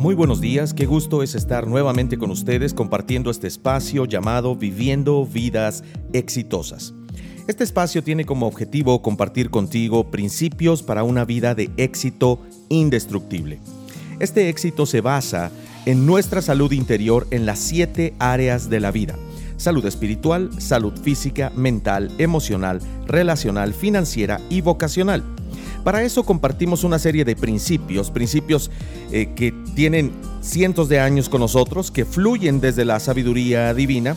Muy buenos días, qué gusto es estar nuevamente con ustedes compartiendo este espacio llamado Viviendo Vidas Exitosas. Este espacio tiene como objetivo compartir contigo principios para una vida de éxito indestructible. Este éxito se basa en nuestra salud interior en las siete áreas de la vida. Salud espiritual, salud física, mental, emocional, relacional, financiera y vocacional. Para eso compartimos una serie de principios, principios eh, que tienen cientos de años con nosotros, que fluyen desde la sabiduría divina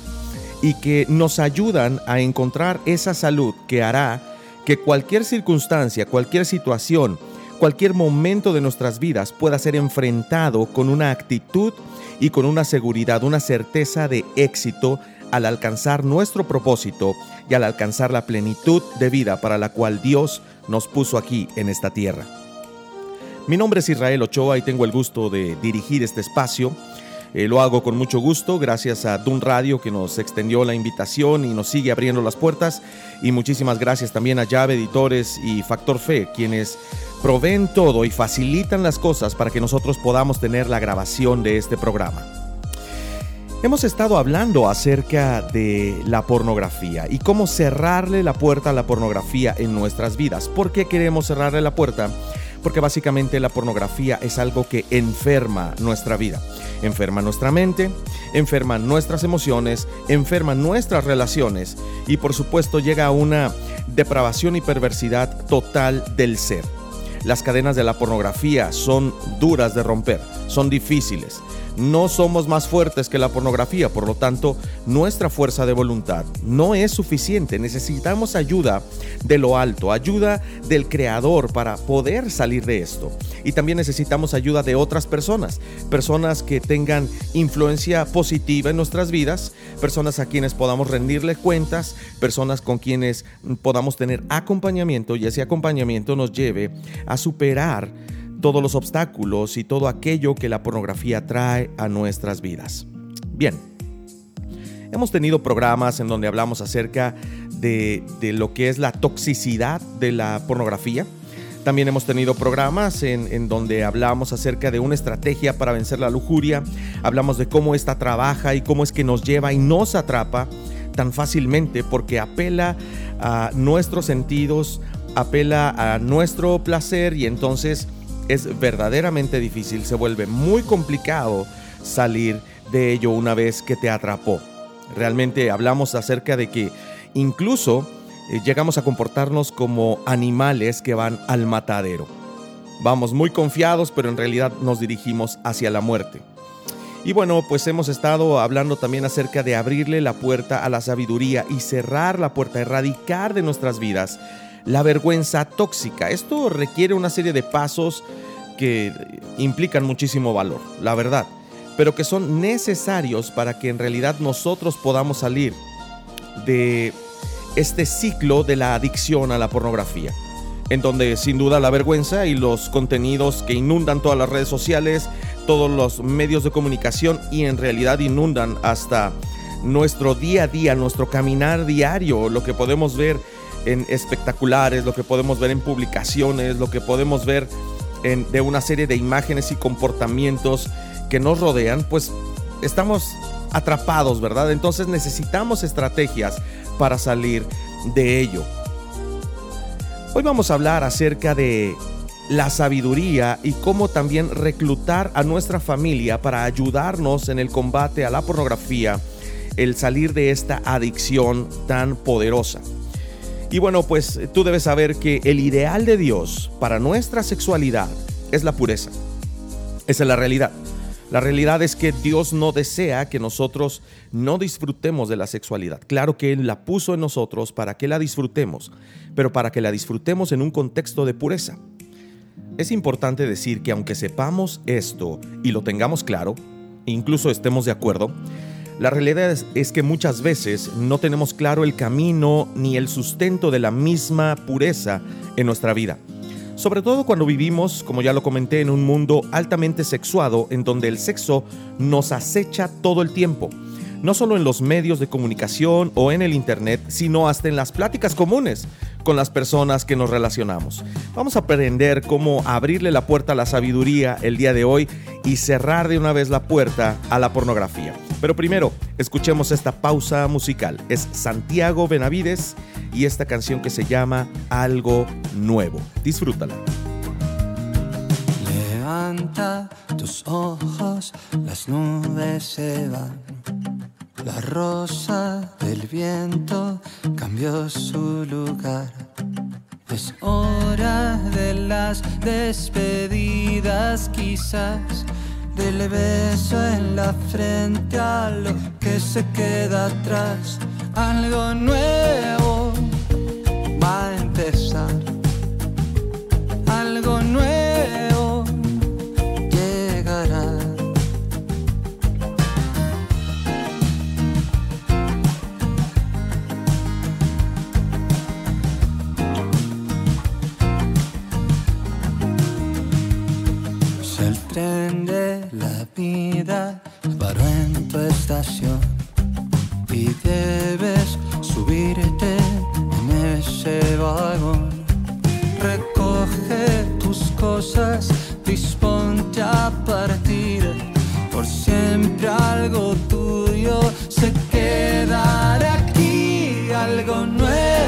y que nos ayudan a encontrar esa salud que hará que cualquier circunstancia, cualquier situación, cualquier momento de nuestras vidas pueda ser enfrentado con una actitud y con una seguridad, una certeza de éxito al alcanzar nuestro propósito y al alcanzar la plenitud de vida para la cual Dios nos puso aquí en esta tierra. Mi nombre es Israel Ochoa y tengo el gusto de dirigir este espacio. Eh, lo hago con mucho gusto, gracias a Dun Radio que nos extendió la invitación y nos sigue abriendo las puertas. Y muchísimas gracias también a Llave Editores y Factor Fe, quienes proveen todo y facilitan las cosas para que nosotros podamos tener la grabación de este programa. Hemos estado hablando acerca de la pornografía y cómo cerrarle la puerta a la pornografía en nuestras vidas. ¿Por qué queremos cerrarle la puerta? Porque básicamente la pornografía es algo que enferma nuestra vida. Enferma nuestra mente, enferma nuestras emociones, enferma nuestras relaciones y por supuesto llega a una depravación y perversidad total del ser. Las cadenas de la pornografía son duras de romper, son difíciles no somos más fuertes que la pornografía, por lo tanto, nuestra fuerza de voluntad no es suficiente. Necesitamos ayuda de lo alto, ayuda del Creador para poder salir de esto. Y también necesitamos ayuda de otras personas, personas que tengan influencia positiva en nuestras vidas, personas a quienes podamos rendirle cuentas, personas con quienes podamos tener acompañamiento y ese acompañamiento nos lleve a superar todos los obstáculos y todo aquello que la pornografía trae a nuestras vidas. Bien, hemos tenido programas en donde hablamos acerca de, lo que es la toxicidad de la pornografía. También hemos tenido programas en, en, donde hablamos acerca de una estrategia para vencer la lujuria, hablamos de cómo esta trabaja y cómo es que nos lleva y nos atrapa tan fácilmente porque apela a nuestros sentidos, apela a nuestro placer y entonces es verdaderamente difícil, se vuelve muy complicado salir de ello una vez que te atrapó. Realmente hablamos acerca de que incluso eh, llegamos a comportarnos como animales que van al matadero. Vamos muy confiados, pero en realidad nos dirigimos hacia la muerte. Y bueno, pues hemos estado hablando también acerca de abrirle la puerta a la sabiduría y cerrar la puerta, erradicar de nuestras vidas la vergüenza tóxica. Esto requiere una serie de pasos que implican muchísimo valor, la verdad, pero que son necesarios para que en realidad nosotros podamos salir de este ciclo de la adicción a la pornografía, en donde sin duda la vergüenza y los contenidos que inundan todas las redes sociales, todos los medios de comunicación y en realidad inundan hasta nuestro día a día, nuestro caminar diario, lo que podemos ver en espectaculares, lo que podemos ver en publicaciones, lo que podemos ver de una serie de imágenes y comportamientos que nos rodean, pues estamos atrapados, ¿verdad? Entonces necesitamos estrategias para salir de ello. Hoy vamos a hablar acerca de la sabiduría y cómo también reclutar a nuestra familia para ayudarnos en el combate a la pornografía, el salir de esta adicción tan poderosa. Y bueno, pues tú debes saber que el ideal de Dios para nuestra sexualidad es la pureza. Esa es la realidad. La realidad es que Dios no desea que nosotros no disfrutemos de la sexualidad. Claro que Él la puso en nosotros para que la disfrutemos, pero para que la disfrutemos en un contexto de pureza. Es importante decir que aunque sepamos esto y lo tengamos claro, incluso estemos de acuerdo, la realidad es, que muchas veces no tenemos claro el camino ni el sustento de la misma pureza en nuestra vida. Sobre todo cuando vivimos, como ya lo comenté, en un mundo altamente sexuado en donde el sexo nos acecha todo el tiempo. No solo en los medios de comunicación o en el Internet, sino hasta en las pláticas comunes con las personas que nos relacionamos. Vamos a aprender cómo abrirle la puerta a la sabiduría el día de hoy y cerrar de una vez la puerta a la pornografía. Pero primero, escuchemos esta pausa musical. Es Santiago Benavides y esta canción que se llama Algo Nuevo. Disfrútala. Levanta tus ojos, las nubes se van. La rosa del viento cambió su lugar. Es hora de las despedidas quizás, del beso en la frente a lo que se queda atrás. Algo nuevo va a empezar. Algo nuevo tren la vida paró en tu estación y debes subirte en ese vagón. Recoge tus cosas, disponte a partir. Por siempre algo tuyo se quedará aquí, algo nuevo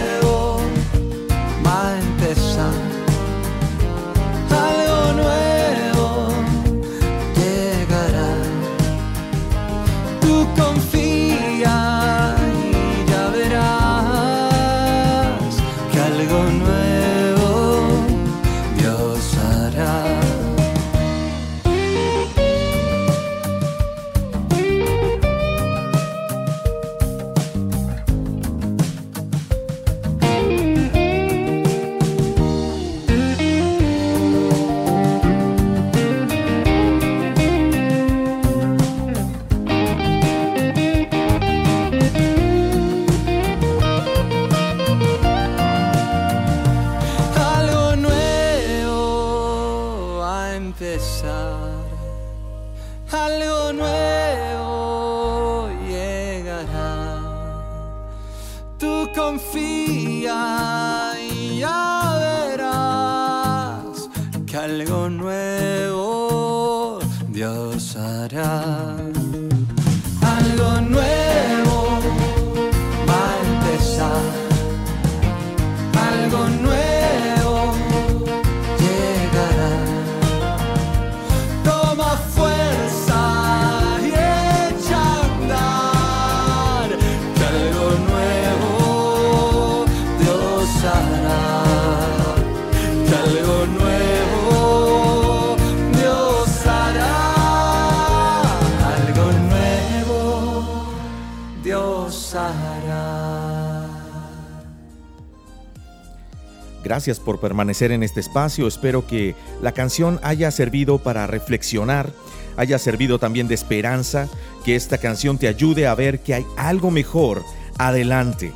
Gracias por permanecer en este espacio. Espero que la canción haya servido para reflexionar, haya servido también de esperanza, que esta canción te ayude a ver que hay algo mejor adelante.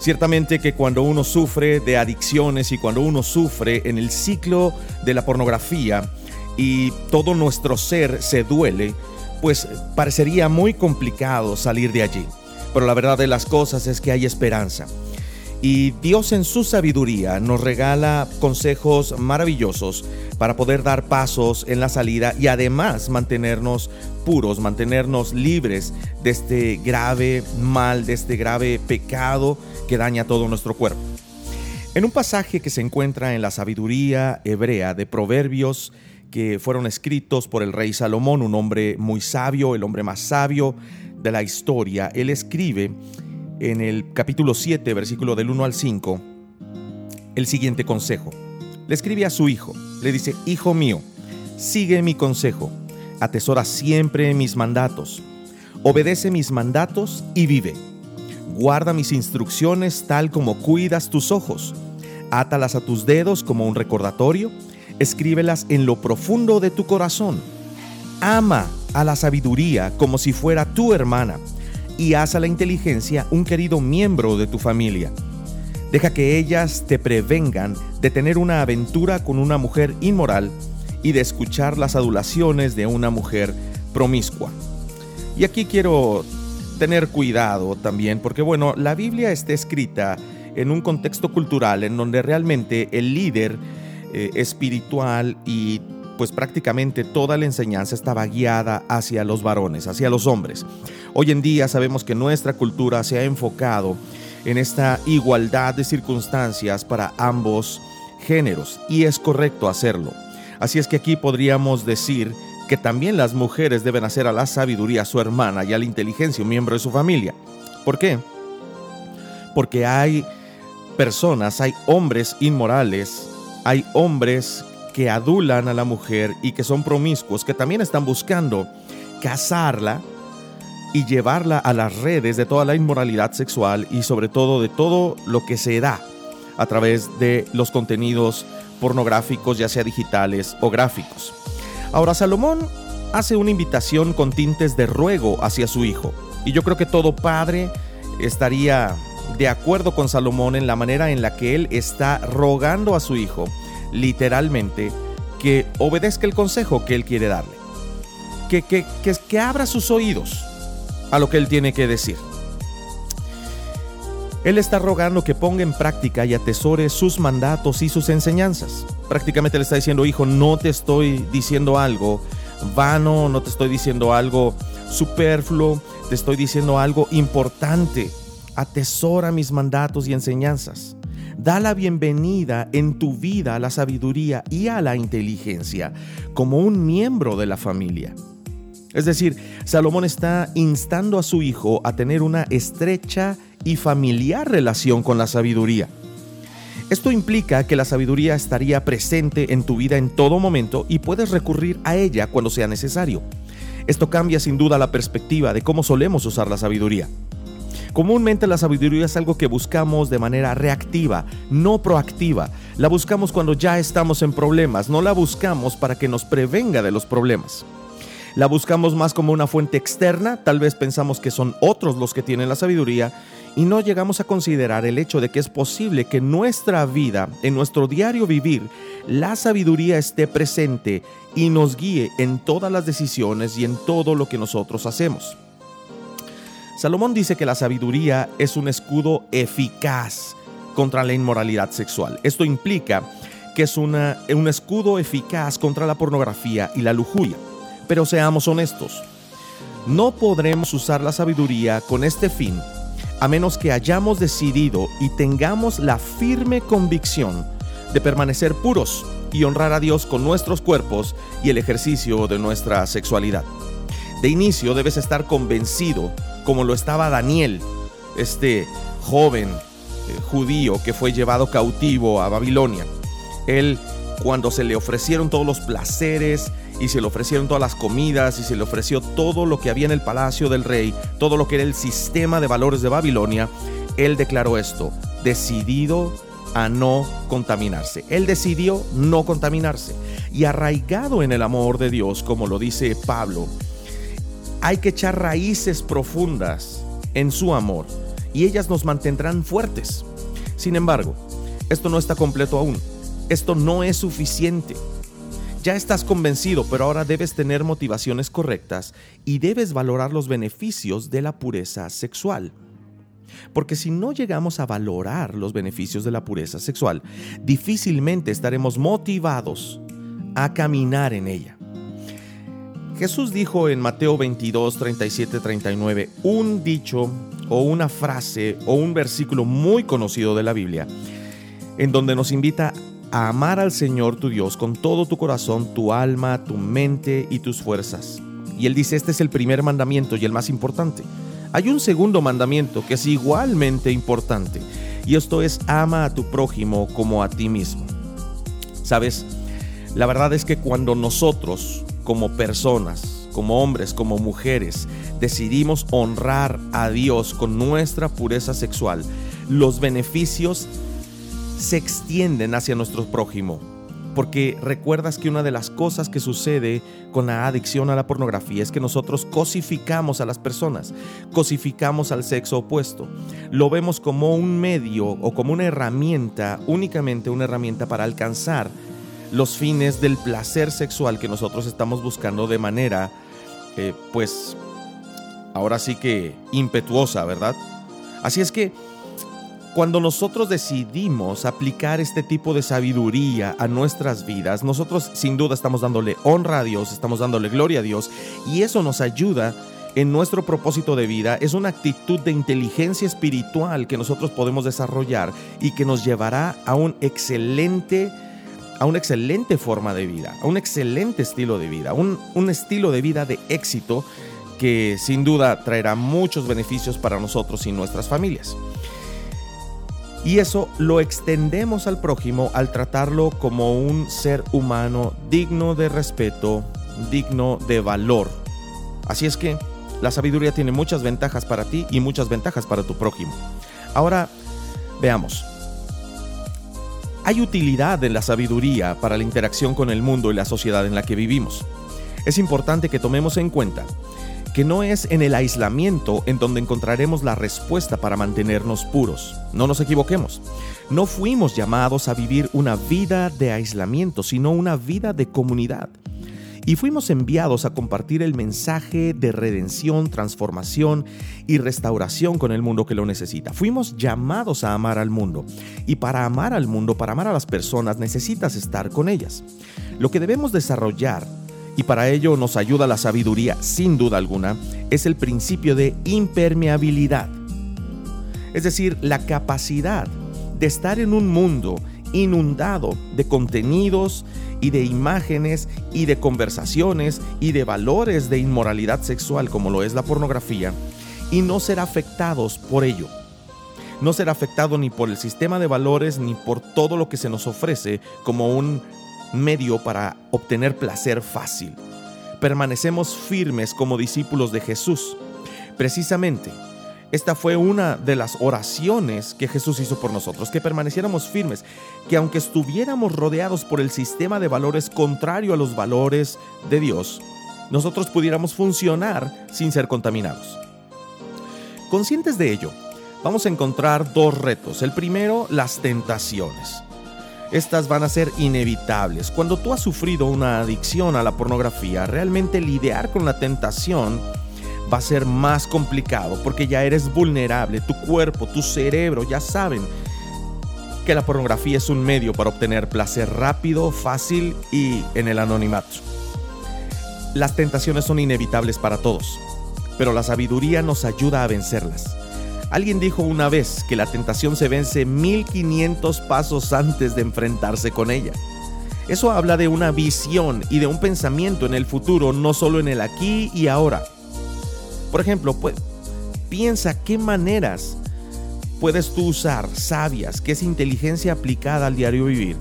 Ciertamente que cuando uno sufre de adicciones y cuando uno sufre en el ciclo de la pornografía y todo nuestro ser se duele, pues parecería muy complicado salir de allí. Pero la verdad de las cosas es que hay esperanza. Y Dios en su sabiduría nos regala consejos maravillosos para poder dar pasos en la salida y además mantenernos puros, mantenernos libres de este grave mal, de este grave pecado que daña todo nuestro cuerpo. En un pasaje que se encuentra en la sabiduría hebrea de Proverbios, que fueron escritos por el rey Salomón, un hombre muy sabio, el hombre más sabio de la historia, él escribe en el capítulo 7, versículo del 1 al 5, el siguiente consejo. Le escribe a su hijo, le dice, Hijo mío, sigue mi consejo, atesora siempre mis mandatos, obedece mis mandatos y vive. Guarda mis instrucciones tal como cuidas tus ojos, átalas a tus dedos como un recordatorio, escríbelas en lo profundo de tu corazón. Ama a la sabiduría como si fuera tu hermana y haz a la inteligencia un querido miembro de tu familia. Deja que ellas te prevengan de tener una aventura con una mujer inmoral y de escuchar las adulaciones de una mujer promiscua. Y aquí quiero tener cuidado también, porque bueno, la Biblia está escrita en un contexto cultural en donde realmente el líder eh, espiritual y pues prácticamente toda la enseñanza estaba guiada hacia los varones, hacia los hombres. Hoy en día sabemos que nuestra cultura se ha enfocado en esta igualdad de circunstancias para ambos géneros y es correcto hacerlo. Así es que aquí podríamos decir que también las mujeres deben hacer a la sabiduría su hermana y a la inteligencia un miembro de su familia. ¿Por qué? Porque hay personas, hay hombres inmorales, hay hombres que adulan a la mujer y que son promiscuos, que también están buscando casarla y llevarla a las redes de toda la inmoralidad sexual y sobre todo de todo lo que se da a través de los contenidos pornográficos, ya sea digitales o gráficos. Ahora Salomón hace una invitación con tintes de ruego hacia su hijo, y yo creo que todo padre estaría de acuerdo con Salomón en la manera en la que él está rogando a su hijo, literalmente, que obedezca el consejo que él quiere darle, que, que, que, que abra sus oídos a lo que él tiene que decir. Él está rogando que ponga en práctica y atesore sus mandatos y sus enseñanzas. Prácticamente le está diciendo, hijo, no te estoy diciendo algo vano, no te estoy diciendo algo superfluo, te estoy diciendo algo importante. Atesora mis mandatos y enseñanzas. Da la bienvenida en tu vida a la sabiduría y a la inteligencia como un miembro de la familia. Es decir, Salomón está instando a su hijo a tener una estrecha y familiar relación con la sabiduría. Esto implica que la sabiduría estaría presente en tu vida en todo momento y puedes recurrir a ella cuando sea necesario. Esto cambia sin duda la perspectiva de cómo solemos usar la sabiduría. Comúnmente la sabiduría es algo que buscamos de manera reactiva, no proactiva. La buscamos cuando ya estamos en problemas, no la buscamos para que nos prevenga de los problemas. La buscamos más como una fuente externa, tal vez pensamos que son otros los que tienen la sabiduría y no llegamos a considerar el hecho de que es posible que en nuestra vida, en nuestro diario vivir, la sabiduría esté presente y nos guíe en todas las decisiones y en todo lo que nosotros hacemos. Salomón dice que la sabiduría es un escudo eficaz contra la inmoralidad sexual. Esto implica que es un escudo eficaz contra la pornografía y la lujuria. Pero seamos honestos, no podremos usar la sabiduría con este fin a menos que hayamos decidido y tengamos la firme convicción de permanecer puros y honrar a Dios con nuestros cuerpos y el ejercicio de nuestra sexualidad. De inicio debes estar convencido, como lo estaba Daniel, este joven eh, judío que fue llevado cautivo a Babilonia. Él, cuando se le ofrecieron todos los placeres y se le ofrecieron todas las comidas y se le ofreció todo lo que había en el palacio del rey, todo lo que era el sistema de valores de Babilonia, él declaró esto, decidido a no contaminarse. Él decidió no contaminarse y arraigado en el amor de Dios, como lo dice Pablo, hay que echar raíces profundas en su amor y ellas nos mantendrán fuertes. Sin embargo, esto no está completo aún. Esto no es suficiente. Ya estás convencido, pero ahora debes tener motivaciones correctas y debes valorar los beneficios de la pureza sexual. Porque si no llegamos a valorar los beneficios de la pureza sexual, difícilmente estaremos motivados a caminar en ella. Jesús dijo en Mateo 22, 37, 39 un dicho o una frase o un versículo muy conocido de la Biblia, en donde nos invita a amar al Señor tu Dios con todo tu corazón, tu alma, tu mente y tus fuerzas. Y él dice, este es el primer mandamiento y el más importante. Hay un segundo mandamiento que es igualmente importante, y esto es ama a tu prójimo como a ti mismo. ¿Sabes? La verdad es que cuando nosotros, como personas, como hombres, como mujeres, decidimos honrar a Dios con nuestra pureza sexual, los beneficios se extienden hacia nuestro prójimo. Porque recuerdas que una de las cosas que sucede con la adicción a la pornografía es que nosotros cosificamos a las personas, cosificamos al sexo opuesto. Lo vemos como un medio o como una herramienta, únicamente una herramienta para alcanzar los fines del placer sexual que nosotros estamos buscando de manera, eh, pues, ahora sí que impetuosa, ¿verdad? Así es que Cuando nosotros decidimos aplicar este tipo de sabiduría a nuestras vidas, nosotros sin duda estamos dándole honra a Dios, estamos dándole gloria a Dios y eso nos ayuda en nuestro propósito de vida. Es una actitud de inteligencia espiritual que nosotros podemos desarrollar y que nos llevará a un excelente a una excelente forma de vida, a un excelente estilo de vida, un, un estilo de vida de éxito que sin duda traerá muchos beneficios para nosotros y nuestras familias. Y eso lo extendemos al prójimo al tratarlo como un ser humano digno de respeto, digno de valor. Así es que la sabiduría tiene muchas ventajas para ti y muchas ventajas para tu prójimo. Ahora, veamos. Hay utilidad en la sabiduría para la interacción con el mundo y la sociedad en la que vivimos. Es importante que tomemos en cuenta que no es en el aislamiento en donde encontraremos la respuesta para mantenernos puros. No nos equivoquemos. No fuimos llamados a vivir una vida de aislamiento, sino una vida de comunidad. Y fuimos enviados a compartir el mensaje de redención, transformación y restauración con el mundo que lo necesita. Fuimos llamados a amar al mundo. Y para amar al mundo, para amar a las personas, necesitas estar con ellas. Lo que debemos desarrollar y para ello nos ayuda la sabiduría, sin duda alguna, es el principio de impermeabilidad. Es decir, la capacidad de estar en un mundo inundado de contenidos y de imágenes y de conversaciones y de valores de inmoralidad sexual como lo es la pornografía y no ser afectados por ello. No ser afectado ni por el sistema de valores ni por todo lo que se nos ofrece como un medio para obtener placer fácil. Permanecemos firmes como discípulos de Jesús. Precisamente, esta fue una de las oraciones que Jesús hizo por nosotros, que permaneciéramos firmes, que aunque estuviéramos rodeados por el sistema de valores contrario a los valores de Dios, nosotros pudiéramos funcionar sin ser contaminados. Conscientes de ello, vamos a encontrar dos retos. El primero, las tentaciones estas van a ser inevitables. Cuando tú has sufrido una adicción a la pornografía, realmente lidiar con la tentación va a ser más complicado porque ya eres vulnerable, tu cuerpo, tu cerebro ya saben que la pornografía es un medio para obtener placer rápido, fácil y en el anonimato. Las tentaciones son inevitables para todos, pero la sabiduría nos ayuda a vencerlas. Alguien dijo una vez que la tentación se vence 1500 pasos antes de enfrentarse con ella. Eso habla de una visión y de un pensamiento en el futuro, no solo en el aquí y ahora. Por ejemplo, piensa qué maneras puedes tú usar sabias, qué es inteligencia aplicada al diario vivir.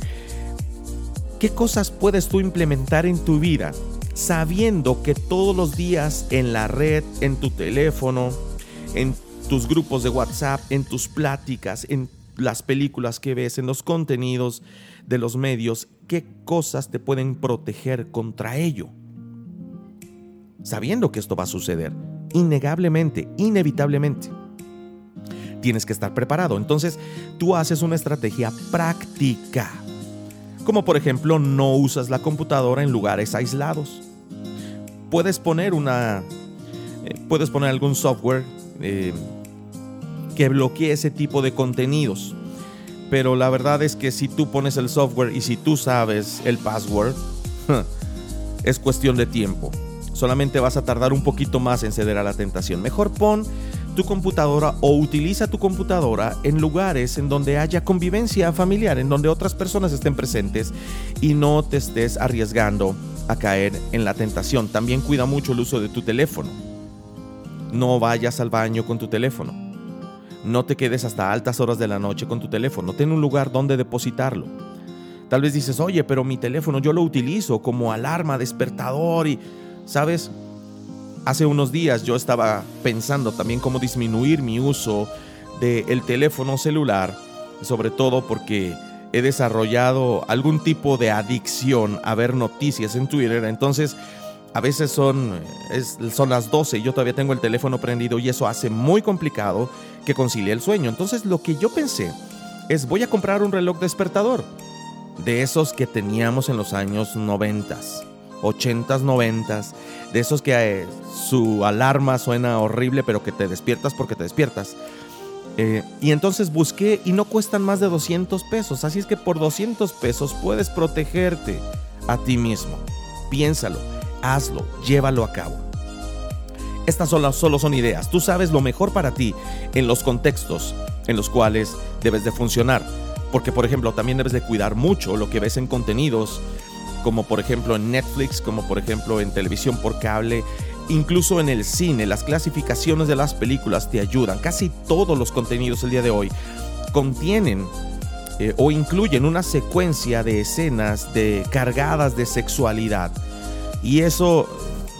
¿Qué cosas puedes tú implementar en tu vida sabiendo que todos los días en la red, en tu teléfono, en tus grupos de WhatsApp, en tus pláticas, en las películas que ves, en los contenidos de los medios, qué cosas te pueden proteger contra ello. Sabiendo que esto va a suceder, innegablemente, inevitablemente. Tienes que estar preparado. Entonces, tú haces una estrategia práctica. Como por ejemplo, no usas la computadora en lugares aislados. Puedes poner una... Eh, puedes poner algún software eh, que bloquee ese tipo de contenidos. Pero la verdad es que si tú pones el software y si tú sabes el password, es cuestión de tiempo. Solamente vas a tardar un poquito más en ceder a la tentación. Mejor pon tu computadora o utiliza tu computadora en lugares en donde haya convivencia familiar, en donde otras personas estén presentes y no te estés arriesgando a caer en la tentación. También cuida mucho el uso de tu teléfono. No vayas al baño con tu teléfono. No te quedes hasta altas horas de la noche con tu teléfono. Ten un lugar donde depositarlo. Tal vez dices, oye, pero mi teléfono yo lo utilizo como alarma, despertador y, ¿sabes? Hace unos días yo estaba pensando también cómo disminuir mi uso del teléfono celular, sobre todo porque he desarrollado algún tipo de adicción a ver noticias en Twitter. Entonces, a veces son, son las 12 y yo todavía tengo el teléfono prendido y eso hace muy complicado que concilie el sueño. Entonces lo que yo pensé es voy a comprar un reloj despertador de esos que teníamos en los años 90, 80, 90, de esos que eh, su alarma suena horrible pero que te despiertas porque te despiertas. Eh, y entonces busqué y no cuestan más de 200 pesos. Así es que por 200 pesos puedes protegerte a ti mismo. Piénsalo, hazlo, llévalo a cabo. Estas solo, solo son ideas. Tú sabes lo mejor para ti en los contextos en los cuales debes de funcionar. Porque, por ejemplo, también debes de cuidar mucho lo que ves en contenidos, como por ejemplo en Netflix, como por ejemplo en televisión por cable, incluso en el cine. Las clasificaciones de las películas te ayudan. Casi todos los contenidos el día de hoy contienen eh, o incluyen una secuencia de escenas de cargadas de sexualidad. Y eso,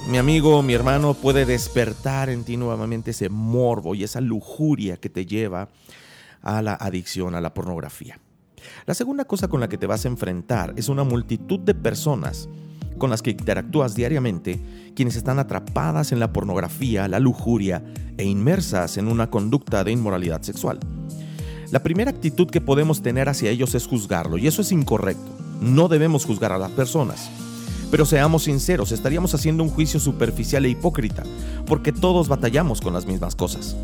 mi amigo, mi hermano, puede despertar en ti nuevamente ese morbo y esa lujuria que te lleva a la adicción a la pornografía. La segunda cosa con la que te vas a enfrentar es una multitud de personas con las que interactúas diariamente, quienes están atrapadas en la pornografía, la lujuria e inmersas en una conducta de inmoralidad sexual. La primera actitud que podemos tener hacia ellos es juzgarlo, y eso es incorrecto. No debemos juzgar a las personas. Pero seamos sinceros, estaríamos haciendo un juicio superficial e hipócrita, porque todos batallamos con las mismas cosas.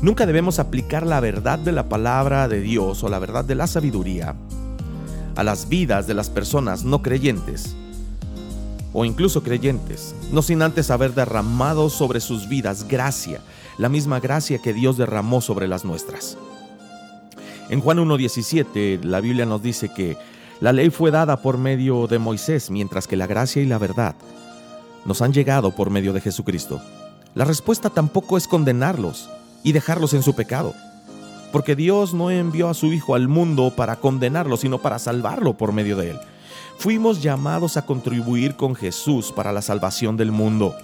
Nunca debemos aplicar la verdad de la palabra de Dios o la verdad de la sabiduría a las vidas de las personas no creyentes o incluso creyentes, no sin antes haber derramado sobre sus vidas gracia, la misma gracia que Dios derramó sobre las nuestras. En Juan 1.17 la Biblia nos dice que la ley fue dada por medio de Moisés, mientras que la gracia y la verdad nos han llegado por medio de Jesucristo. La respuesta tampoco es condenarlos, y dejarlos en su pecado. Porque Dios no envió a su Hijo al mundo para condenarlo, sino para salvarlo por medio de él. Fuimos llamados a contribuir con Jesús para la salvación del mundo.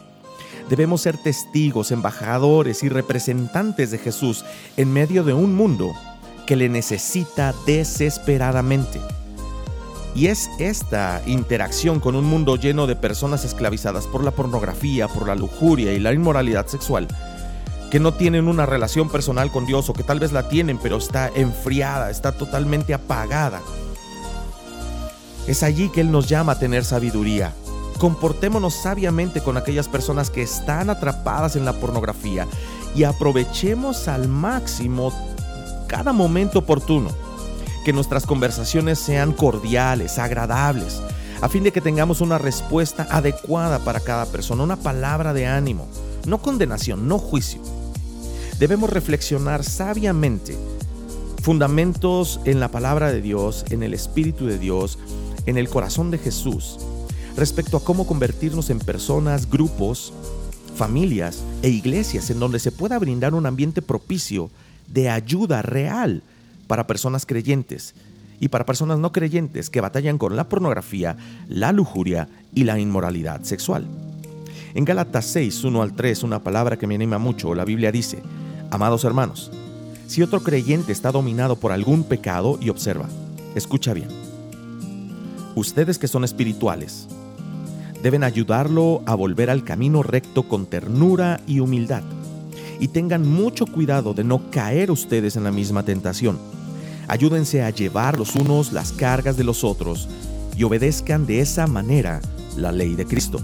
Debemos ser testigos, embajadores y representantes de Jesús en medio de un mundo que le necesita desesperadamente. Y es esta interacción con un mundo lleno de personas esclavizadas por la pornografía, por la lujuria y la inmoralidad sexual que no tienen una relación personal con Dios o que tal vez la tienen pero está enfriada, está totalmente apagada. Es allí que Él nos llama a tener sabiduría. Comportémonos sabiamente con aquellas personas que están atrapadas en la pornografía y aprovechemos al máximo cada momento oportuno. Que nuestras conversaciones sean cordiales, agradables, a fin de que tengamos una respuesta adecuada para cada persona, una palabra de ánimo, no condenación, no juicio debemos reflexionar sabiamente fundamentos en la palabra de Dios, en el Espíritu de Dios, en el corazón de Jesús, respecto a cómo convertirnos en personas, grupos, familias e iglesias en donde se pueda brindar un ambiente propicio de ayuda real para personas creyentes y para personas no creyentes que batallan con la pornografía, la lujuria y la inmoralidad sexual. En Gálatas 6, 1 al 3, una palabra que me anima mucho, la Biblia dice, Amados hermanos, si otro creyente está dominado por algún pecado y observa, escucha bien, ustedes que son espirituales, deben ayudarlo a volver al camino recto con ternura y humildad. Y tengan mucho cuidado de no caer ustedes en la misma tentación. Ayúdense a llevar los unos las cargas de los otros y obedezcan de esa manera la ley de Cristo.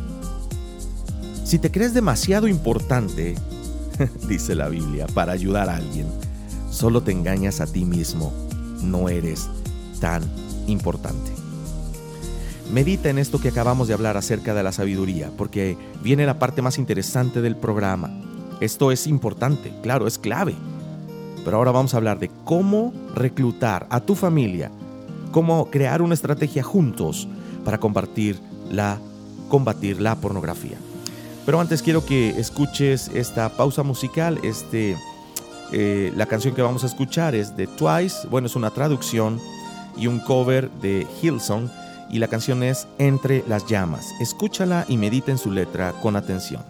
Si te crees demasiado importante, dice la Biblia, para ayudar a alguien. Solo te engañas a ti mismo. No eres tan importante. Medita en esto que acabamos de hablar acerca de la sabiduría, porque viene la parte más interesante del programa. Esto es importante, claro, es clave. Pero ahora vamos a hablar de cómo reclutar a tu familia, cómo crear una estrategia juntos para combatir la, combatir la pornografía. Pero antes quiero que escuches esta pausa musical. Este, eh, la canción que vamos a escuchar es de Twice. Bueno, es una traducción y un cover de Hillsong. Y la canción es Entre las llamas. Escúchala y medita en su letra con atención.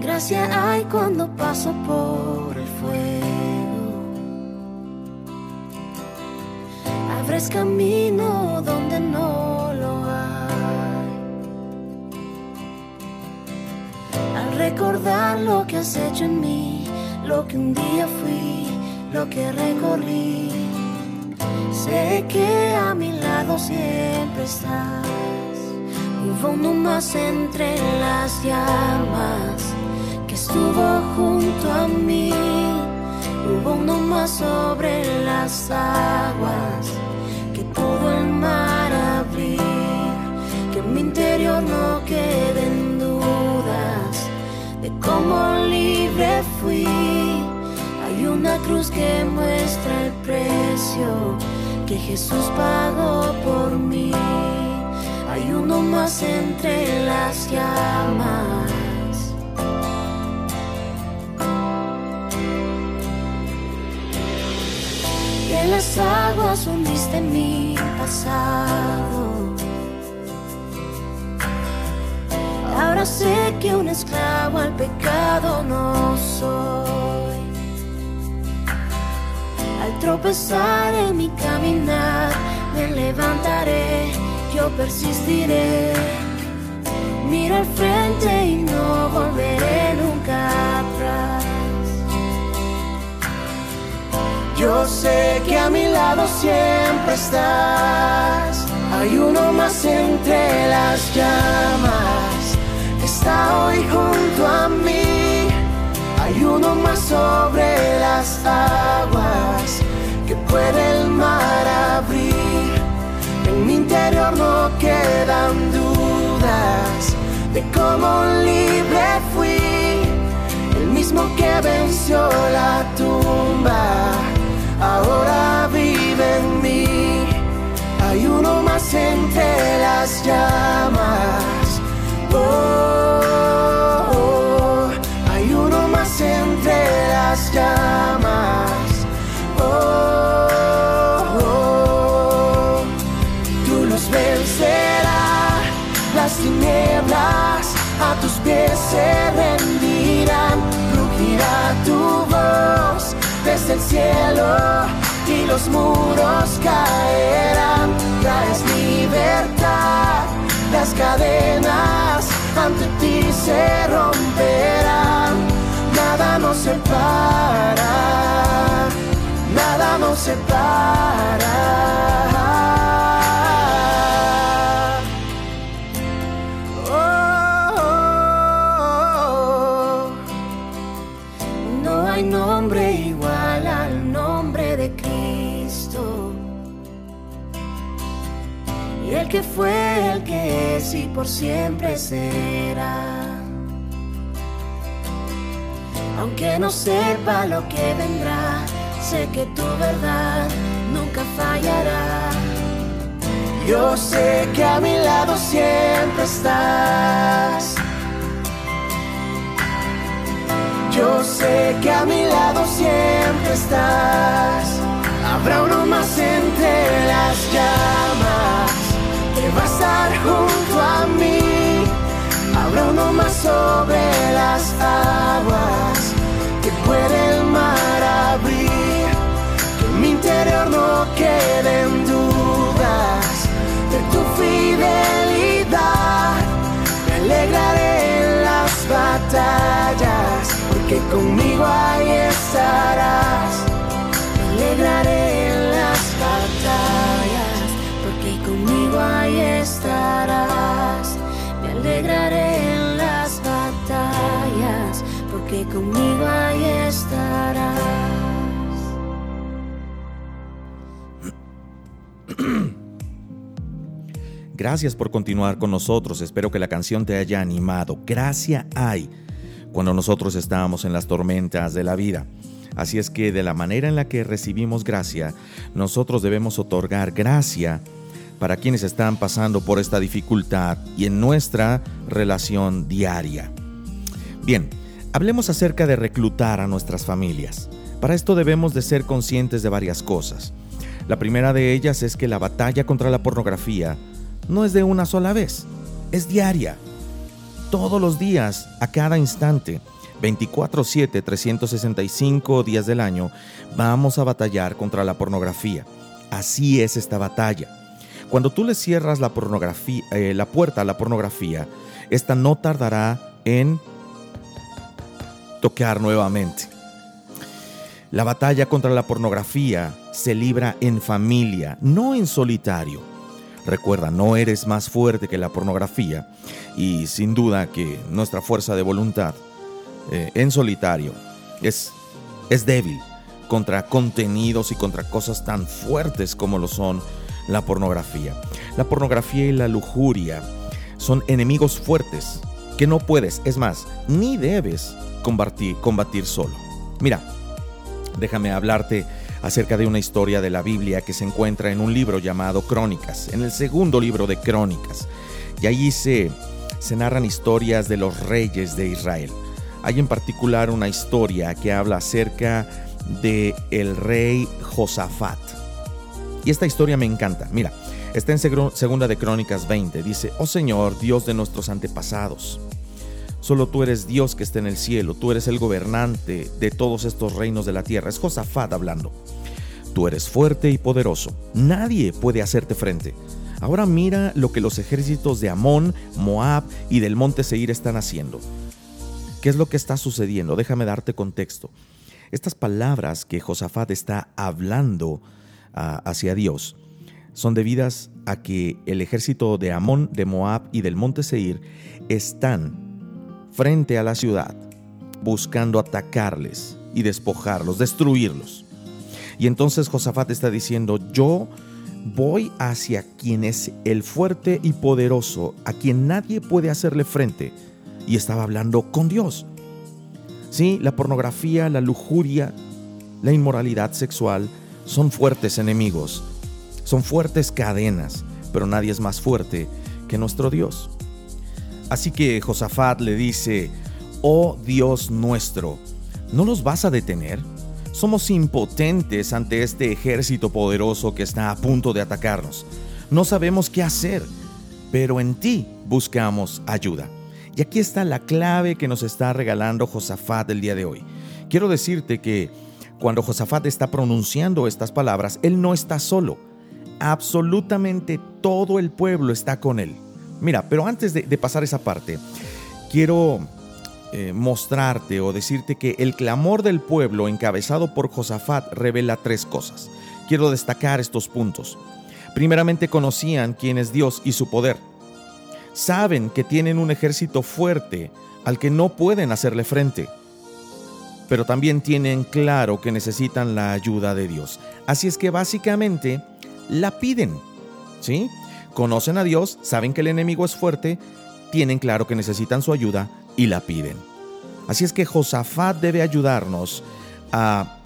Gracias hay cuando paso por el fuego. Abres camino donde no recordar lo que has hecho en mí, lo que un día fui, lo que recorrí. Sé que a mi lado siempre estás. Hubo uno más entre las llamas que estuvo junto a mí Hubo uno más sobre las aguas cruz que muestra el precio que Jesús pagó por mí. Hay uno más entre las llamas. En las aguas hundiste mi pasado. Ahora sé que un esclavo al pecado no soy. Al tropezar en mi caminar, me levantaré, yo persistiré. Miro al frente y no volveré nunca atrás. Yo sé que a mi lado siempre estás. Hay uno más entre las llamas. Está hoy junto a mí. Hay uno más sobre las aguas puede el mar abrir. En mi interior no quedan dudas de cómo libre fui. El mismo que venció la tumba ahora vive en mí. Hay uno más entre las llamas. Los muros caerán. Traes libertad, las cadenas ante ti se romperán. Nada nos separa, nada nos separa. Que fue, el que es y por siempre será. Aunque no sepa lo que vendrá, sé que tu verdad nunca fallará. Yo sé que a mi lado siempre estás. Yo sé que a mi lado siempre estás. Habrá uno más entre las llamas estar junto a mí. Habrá uno más sobre las aguas que puede el mar abrir. Que en mi interior no queden dudas de tu fidelidad. Me alegraré en las batallas, porque conmigo ahí estarás. Me alegraré en las batallas, conmigo ahí estarás. Me alegraré en las batallas, porque conmigo ahí estarás. Gracias por continuar con nosotros. Espero que la canción te haya animado. Gracia hay cuando nosotros estamos en las tormentas de la vida. Así es que de la manera en la que recibimos gracia, nosotros debemos otorgar gracia para quienes están pasando por esta dificultad y en nuestra relación diaria. Bien, hablemos acerca de reclutar a nuestras familias. Para esto debemos de ser conscientes de varias cosas. La primera de ellas es que la batalla contra la pornografía no es de una sola vez, es diaria. Todos los días, a cada instante, 24/7, 365 días del año, vamos a batallar contra la pornografía. Así es esta batalla. Cuando tú le cierras la, pornografía, eh, la puerta a la pornografía, esta no tardará en tocar nuevamente. La batalla contra la pornografía se libra en familia, no en solitario. Recuerda, no eres más fuerte que la pornografía y sin duda que nuestra fuerza de voluntad eh, en solitario es, es débil, contra contenidos y contra cosas tan fuertes como lo son la pornografía. La pornografía y la lujuria son enemigos fuertes que no puedes, es más, ni debes combatir, combatir solo. Mira, déjame hablarte acerca de una historia de la Biblia que se encuentra en un libro llamado Crónicas, en el segundo libro de Crónicas. Y allí se, se narran historias de los reyes de Israel. Hay en particular una historia que habla acerca de el rey Josafat. Y esta historia me encanta. Mira, está en segunda de Crónicas 20. Dice, "Oh Señor, Dios de nuestros antepasados, Solo tú eres Dios que está en el cielo, tú eres el gobernante de todos estos reinos de la tierra. Es Josafat hablando. Tú eres fuerte y poderoso, nadie puede hacerte frente. Ahora mira lo que los ejércitos de Amón, Moab y del monte Seir están haciendo. ¿Qué es lo que está sucediendo? Déjame darte contexto. Estas palabras que Josafat está hablando hacia Dios son debidas a que el ejército de Amón, de Moab y del monte Seir están frente a la ciudad, buscando atacarles y despojarlos, destruirlos. Y entonces Josafat está diciendo, yo voy hacia quien es el fuerte y poderoso, a quien nadie puede hacerle frente. Y estaba hablando con Dios. Sí, la pornografía, la lujuria, la inmoralidad sexual son fuertes enemigos, son fuertes cadenas, pero nadie es más fuerte que nuestro Dios. Así que Josafat le dice, oh Dios nuestro, ¿no nos vas a detener? Somos impotentes ante este ejército poderoso que está a punto de atacarnos. No sabemos qué hacer, pero en ti buscamos ayuda. Y aquí está la clave que nos está regalando Josafat el día de hoy. Quiero decirte que cuando Josafat está pronunciando estas palabras, él no está solo. Absolutamente todo el pueblo está con él. Mira, pero antes de, pasar esa parte, quiero eh, mostrarte o decirte que el clamor del pueblo encabezado por Josafat revela tres cosas. Quiero destacar estos puntos. Primeramente conocían quién es Dios y su poder. Saben que tienen un ejército fuerte al que no pueden hacerle frente. Pero también tienen claro que necesitan la ayuda de Dios. Así es que básicamente la piden. ¿Sí? conocen a Dios, saben que el enemigo es fuerte, tienen claro que necesitan su ayuda y la piden. Así es que Josafat debe ayudarnos a...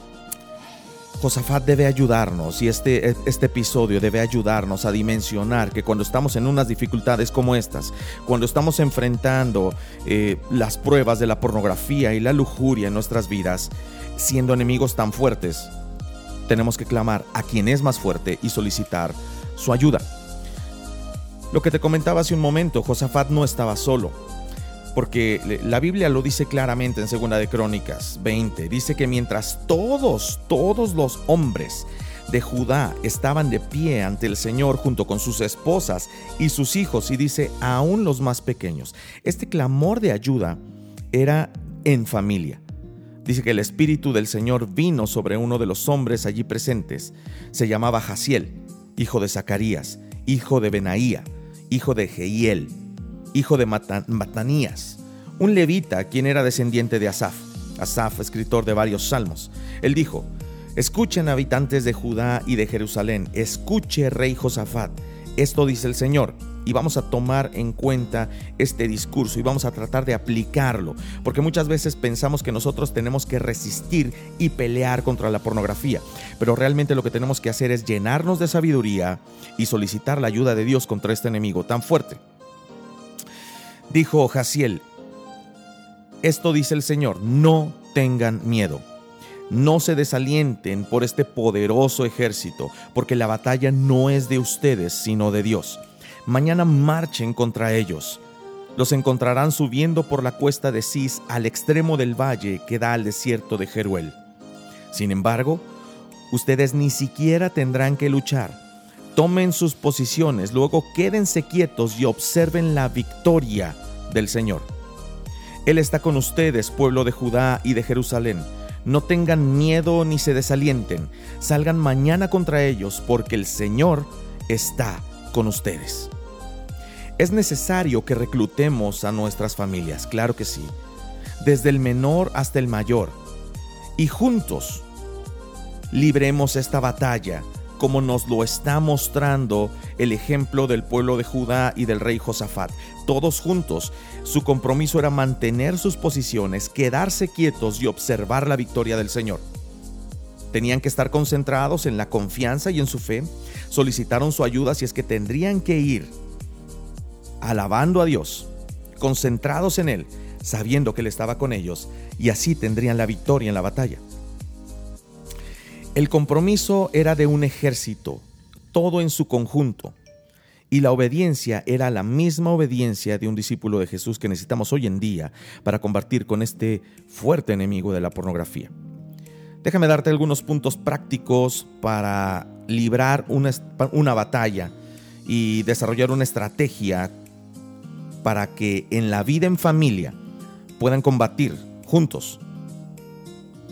Josafat debe ayudarnos y este, este episodio debe ayudarnos a dimensionar que cuando estamos en unas dificultades como estas, cuando estamos enfrentando eh, las pruebas de la pornografía y la lujuria en nuestras vidas, siendo enemigos tan fuertes, tenemos que clamar a quien es más fuerte y solicitar su ayuda. Lo que te comentaba hace un momento, Josafat no estaba solo, porque la Biblia lo dice claramente en Segunda de Crónicas 20, dice que mientras todos, todos los hombres de Judá estaban de pie ante el Señor junto con sus esposas y sus hijos, y dice, aún los más pequeños. Este clamor de ayuda era en familia. Dice que el Espíritu del Señor vino sobre uno de los hombres allí presentes. Se llamaba Jaciel, hijo de Zacarías, hijo de Benaía hijo de Jehiel, hijo de Matanías, un levita quien era descendiente de Asaf. Asaf, escritor de varios salmos. Él dijo, Escuchen habitantes de Judá y de Jerusalén, escuche rey Josafat, esto dice el Señor, y vamos a tomar en cuenta este discurso y vamos a tratar de aplicarlo, porque muchas veces pensamos que nosotros tenemos que resistir y pelear contra la pornografía, pero realmente lo que tenemos que hacer es llenarnos de sabiduría y solicitar la ayuda de Dios contra este enemigo tan fuerte. Dijo Jaciel, esto dice el Señor, no tengan miedo. No se desalienten por este poderoso ejército, porque la batalla no es de ustedes, sino de Dios. Mañana marchen contra ellos. Los encontrarán subiendo por la cuesta de Cis al extremo del valle que da al desierto de Jeruel. Sin embargo, ustedes ni siquiera tendrán que luchar. Tomen sus posiciones, luego quédense quietos y observen la victoria del Señor. Él está con ustedes, pueblo de Judá y de Jerusalén. No tengan miedo ni se desalienten. Salgan mañana contra ellos porque el Señor está con ustedes. Es necesario que reclutemos a nuestras familias, claro que sí, desde el menor hasta el mayor, y juntos libremos esta batalla como nos lo está mostrando el ejemplo del pueblo de Judá y del rey Josafat. Todos juntos, su compromiso era mantener sus posiciones, quedarse quietos y observar la victoria del Señor. Tenían que estar concentrados en la confianza y en su fe. Solicitaron su ayuda si es que tendrían que ir alabando a Dios, concentrados en Él, sabiendo que Él estaba con ellos, y así tendrían la victoria en la batalla. El compromiso era de un ejército, todo en su conjunto, y la obediencia era la misma obediencia de un discípulo de Jesús que necesitamos hoy en día para combatir con este fuerte enemigo de la pornografía. Déjame darte algunos puntos prácticos para librar una, una batalla y desarrollar una estrategia para que en la vida en familia puedan combatir juntos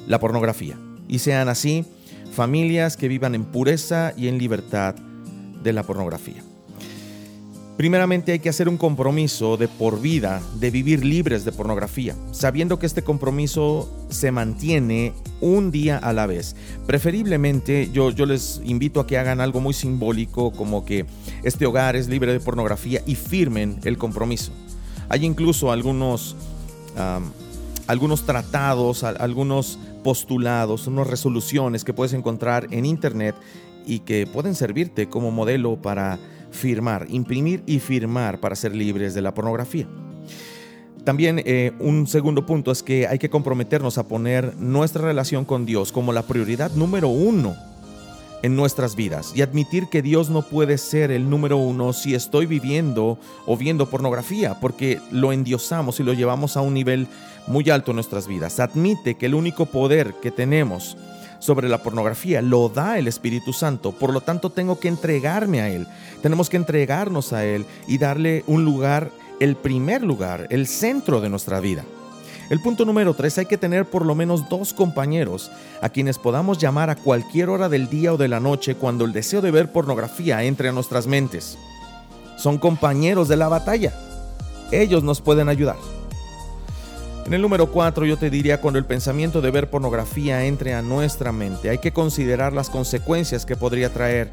la pornografía y sean así familias que vivan en pureza y en libertad de la pornografía. Primeramente hay que hacer un compromiso de por vida de vivir libres de pornografía, sabiendo que este compromiso se mantiene un día a la vez. Preferiblemente yo, les invito a que hagan algo muy simbólico como que este hogar es libre de pornografía y firmen el compromiso. Hay incluso algunos, algunos tratados, algunos postulados, unas resoluciones que puedes encontrar en internet y que pueden servirte como modelo para firmar, imprimir y firmar para ser libres de la pornografía. También eh, un segundo punto es que hay que comprometernos a poner nuestra relación con Dios como la prioridad número uno en nuestras vidas y admitir que Dios no puede ser el número uno si estoy viviendo o viendo pornografía, porque lo endiosamos y lo llevamos a un nivel muy alto en nuestras vidas. Admite que el único poder que tenemos sobre la pornografía lo da el Espíritu Santo, por lo tanto tengo que entregarme a Él, tenemos que entregarnos a Él y darle un lugar, el primer lugar, el centro de nuestra vida. El punto número tres, hay que tener por lo menos dos compañeros a quienes podamos llamar a cualquier hora del día o de la noche cuando el deseo de ver pornografía entre a nuestras mentes. Son compañeros de la batalla. Ellos nos pueden ayudar. En el número 4 yo te diría cuando el pensamiento de ver pornografía entre a nuestra mente, hay que considerar las consecuencias que podría traer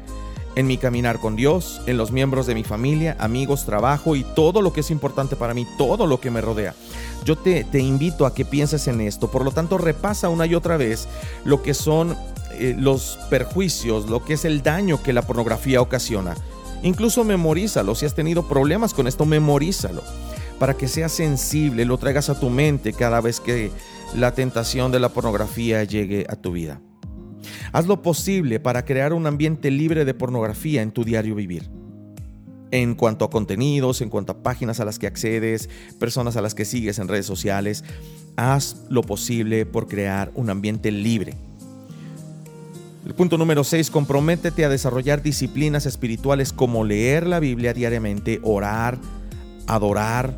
en mi caminar con Dios, en los miembros de mi familia, amigos, trabajo y todo lo que es importante para mí, todo lo que me rodea. Yo te, te invito a que pienses en esto, por lo tanto repasa una y otra vez lo que son eh, los perjuicios, lo que es el daño que la pornografía ocasiona. Incluso memorízalo, si has tenido problemas con esto, memorízalo para que seas sensible, lo traigas a tu mente cada vez que la tentación de la pornografía llegue a tu vida. Haz lo posible para crear un ambiente libre de pornografía en tu diario vivir. En cuanto a contenidos, en cuanto a páginas a las que accedes, personas a las que sigues en redes sociales, haz lo posible por crear un ambiente libre. El punto número 6, comprométete a desarrollar disciplinas espirituales como leer la Biblia diariamente, orar, adorar,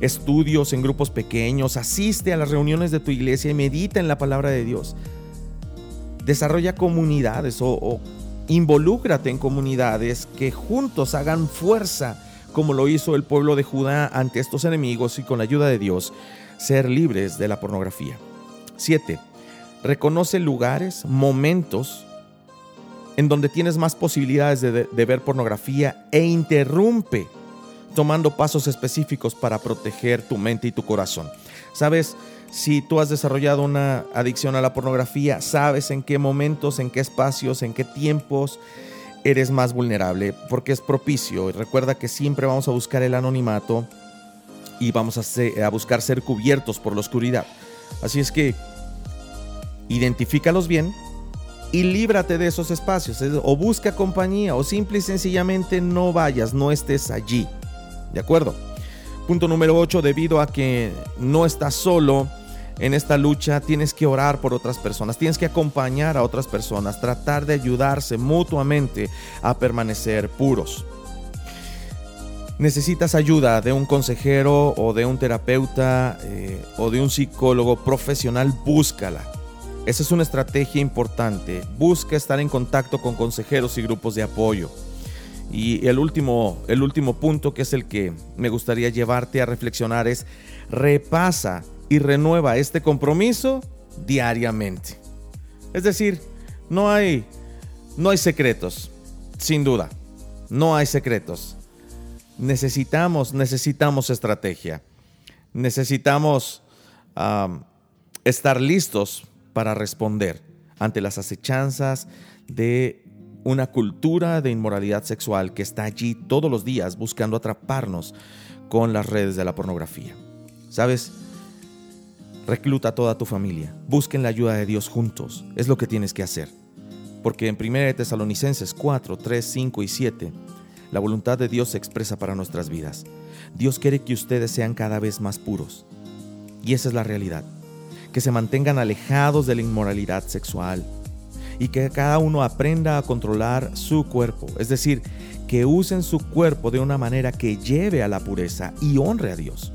estudios en grupos pequeños, asiste a las reuniones de tu iglesia y medita en la palabra de Dios desarrolla comunidades o, involúcrate en comunidades que juntos hagan fuerza, como lo hizo el pueblo de Judá ante estos enemigos y con la ayuda de Dios, ser libres de la pornografía. 7. Reconoce lugares, momentos en donde tienes más posibilidades de, de, ver pornografía e interrumpe tomando pasos específicos para proteger tu mente y tu corazón. Sabes, si tú has desarrollado una adicción a la pornografía, sabes en qué momentos, en qué espacios, en qué tiempos eres más vulnerable, porque es propicio. Y recuerda que siempre vamos a buscar el anonimato y vamos a, a buscar ser cubiertos por la oscuridad. Así es que identifícalos bien y líbrate de esos espacios. O busca compañía o simple y sencillamente no vayas, no estés allí. ¿De acuerdo? Punto número 8, debido a que no estás solo, en esta lucha tienes que orar por otras personas, tienes que acompañar a otras personas, tratar de ayudarse mutuamente a permanecer puros. Necesitas ayuda de un consejero o de un terapeuta eh, o de un psicólogo profesional, búscala. Esa es una estrategia importante. Busca estar en contacto con consejeros y grupos de apoyo. Y el último, el último punto que es el que me gustaría llevarte a reflexionar es repasa y renueva este compromiso diariamente. Es decir, no hay, no hay secretos, sin duda. No hay secretos. Necesitamos, necesitamos estrategia. Necesitamos estar listos para responder ante las acechanzas de una cultura de inmoralidad sexual que está allí todos los días buscando atraparnos con las redes de la pornografía. ¿Sabes? Recluta a toda tu familia. Busquen la ayuda de Dios juntos. Es lo que tienes que hacer. Porque en 1 Tesalonicenses 4, 3, 5 y 7, la voluntad de Dios se expresa para nuestras vidas. Dios quiere que ustedes sean cada vez más puros. Y esa es la realidad. Que se mantengan alejados de la inmoralidad sexual. Y que cada uno aprenda a controlar su cuerpo. Es decir, que usen su cuerpo de una manera que lleve a la pureza y honre a Dios.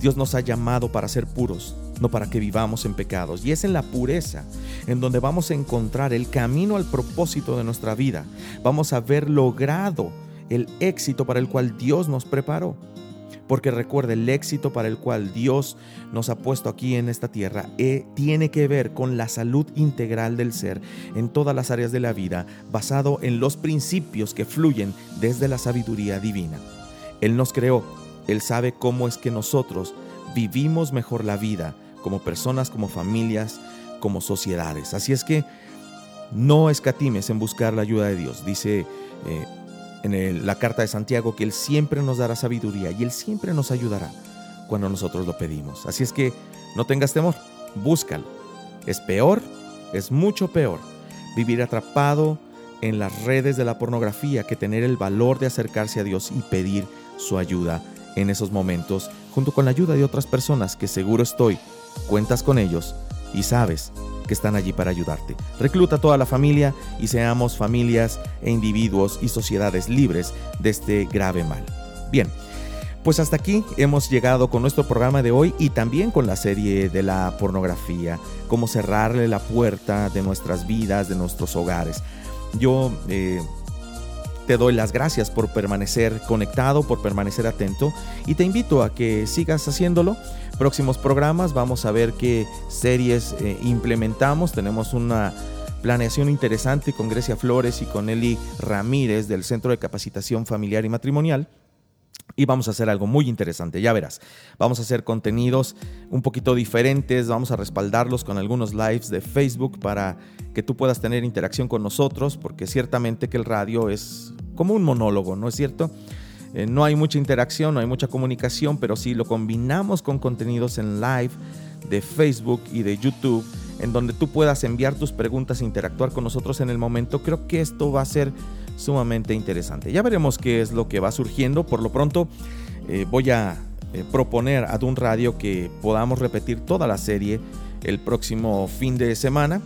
Dios nos ha llamado para ser puros, no para que vivamos en pecados. Y es en la pureza en donde vamos a encontrar el camino al propósito de nuestra vida. Vamos a haber logrado el éxito para el cual Dios nos preparó. Porque recuerde, el éxito para el cual Dios nos ha puesto aquí en esta tierra eh, tiene que ver con la salud integral del ser en todas las áreas de la vida, basado en los principios que fluyen desde la sabiduría divina. Él nos creó, Él sabe cómo es que nosotros vivimos mejor la vida como personas, como familias, como sociedades. Así es que no escatimes en buscar la ayuda de Dios. Dice eh, en la carta de Santiago que Él siempre nos dará sabiduría y Él siempre nos ayudará cuando nosotros lo pedimos. Así es que no tengas temor, búscalo. Es peor, es mucho peor vivir atrapado en las redes de la pornografía que tener el valor de acercarse a Dios y pedir su ayuda en esos momentos, junto con la ayuda de otras personas que seguro estoy, cuentas con ellos y sabes que están allí para ayudarte. Recluta toda la familia y seamos familias e individuos y sociedades libres de este grave mal. Bien, pues hasta aquí hemos llegado con nuestro programa de hoy y también con la serie de la pornografía, cómo cerrarle la puerta de nuestras vidas, de nuestros hogares. Yo eh, te doy las gracias por permanecer conectado, por permanecer atento y te invito a que sigas haciéndolo. Próximos programas vamos a ver qué series eh, implementamos. Tenemos una planeación interesante con Grecia Flores y con Eli Ramírez del Centro de Capacitación Familiar y Matrimonial. Y vamos a hacer algo muy interesante, ya verás. Vamos a hacer contenidos un poquito diferentes, vamos a respaldarlos con algunos lives de Facebook para que tú puedas tener interacción con nosotros, porque ciertamente que el radio es como un monólogo, ¿no es cierto? Eh, no hay mucha interacción, no hay mucha comunicación, pero si lo combinamos con contenidos en live de Facebook y de YouTube, en donde tú puedas enviar tus preguntas e interactuar con nosotros en el momento, creo que esto va a ser sumamente interesante. Ya veremos qué es lo que va surgiendo. Por lo pronto, eh, voy a eh, proponer a Dun Radio que podamos repetir toda la serie el próximo fin de semana,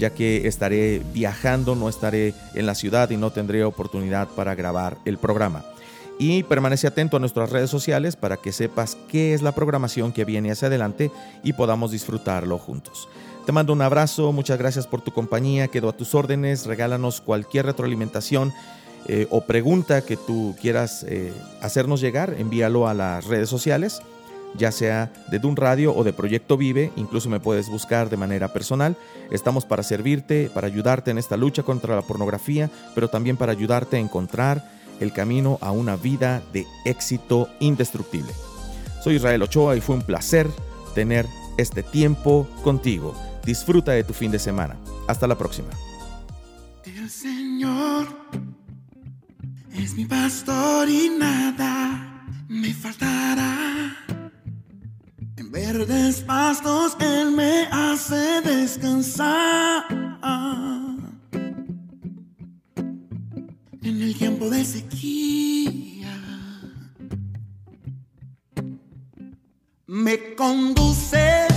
ya que estaré viajando, no estaré en la ciudad y no tendré oportunidad para grabar el programa. Y permanece atento a nuestras redes sociales para que sepas qué es la programación que viene hacia adelante y podamos disfrutarlo juntos. Te mando un abrazo, muchas gracias por tu compañía, quedo a tus órdenes, regálanos cualquier retroalimentación eh, o pregunta que tú quieras eh, hacernos llegar, envíalo a las redes sociales, ya sea de Dun Radio o de Proyecto Vive, incluso me puedes buscar de manera personal. Estamos para servirte, para ayudarte en esta lucha contra la pornografía, pero también para ayudarte a encontrar el camino a una vida de éxito indestructible. Soy Israel Ochoa y fue un placer tener este tiempo contigo. Disfruta de tu fin de semana. Hasta la próxima. Señor es mi pastor y nada me faltará. Verdes pastos Él me hace descansar. En el tiempo de sequía me conduce